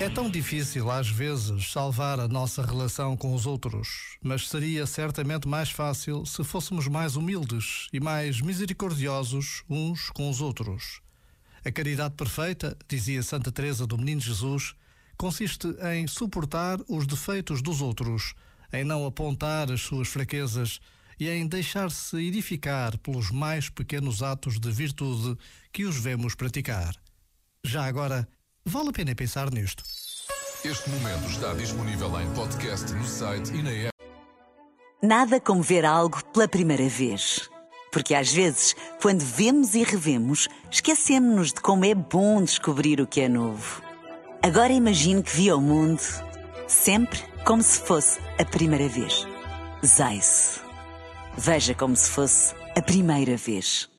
É tão difícil, às vezes, salvar a nossa relação com os outros, mas seria certamente mais fácil se fôssemos mais humildes e mais misericordiosos uns com os outros. A caridade perfeita, dizia Santa Teresa do Menino Jesus, consiste em suportar os defeitos dos outros, em não apontar as suas fraquezas e em deixar-se edificar pelos mais pequenos atos de virtude que os vemos praticar. Já agora, Vale a pena pensar nisto. Este momento está disponível em podcast no site e na app. Nada como ver algo pela primeira vez. Porque às vezes, quando vemos e revemos, esquecemos-nos de como é bom descobrir o que é novo. Agora imagine que viu o mundo sempre como se fosse a primeira vez. Zais. Veja como se fosse a primeira vez.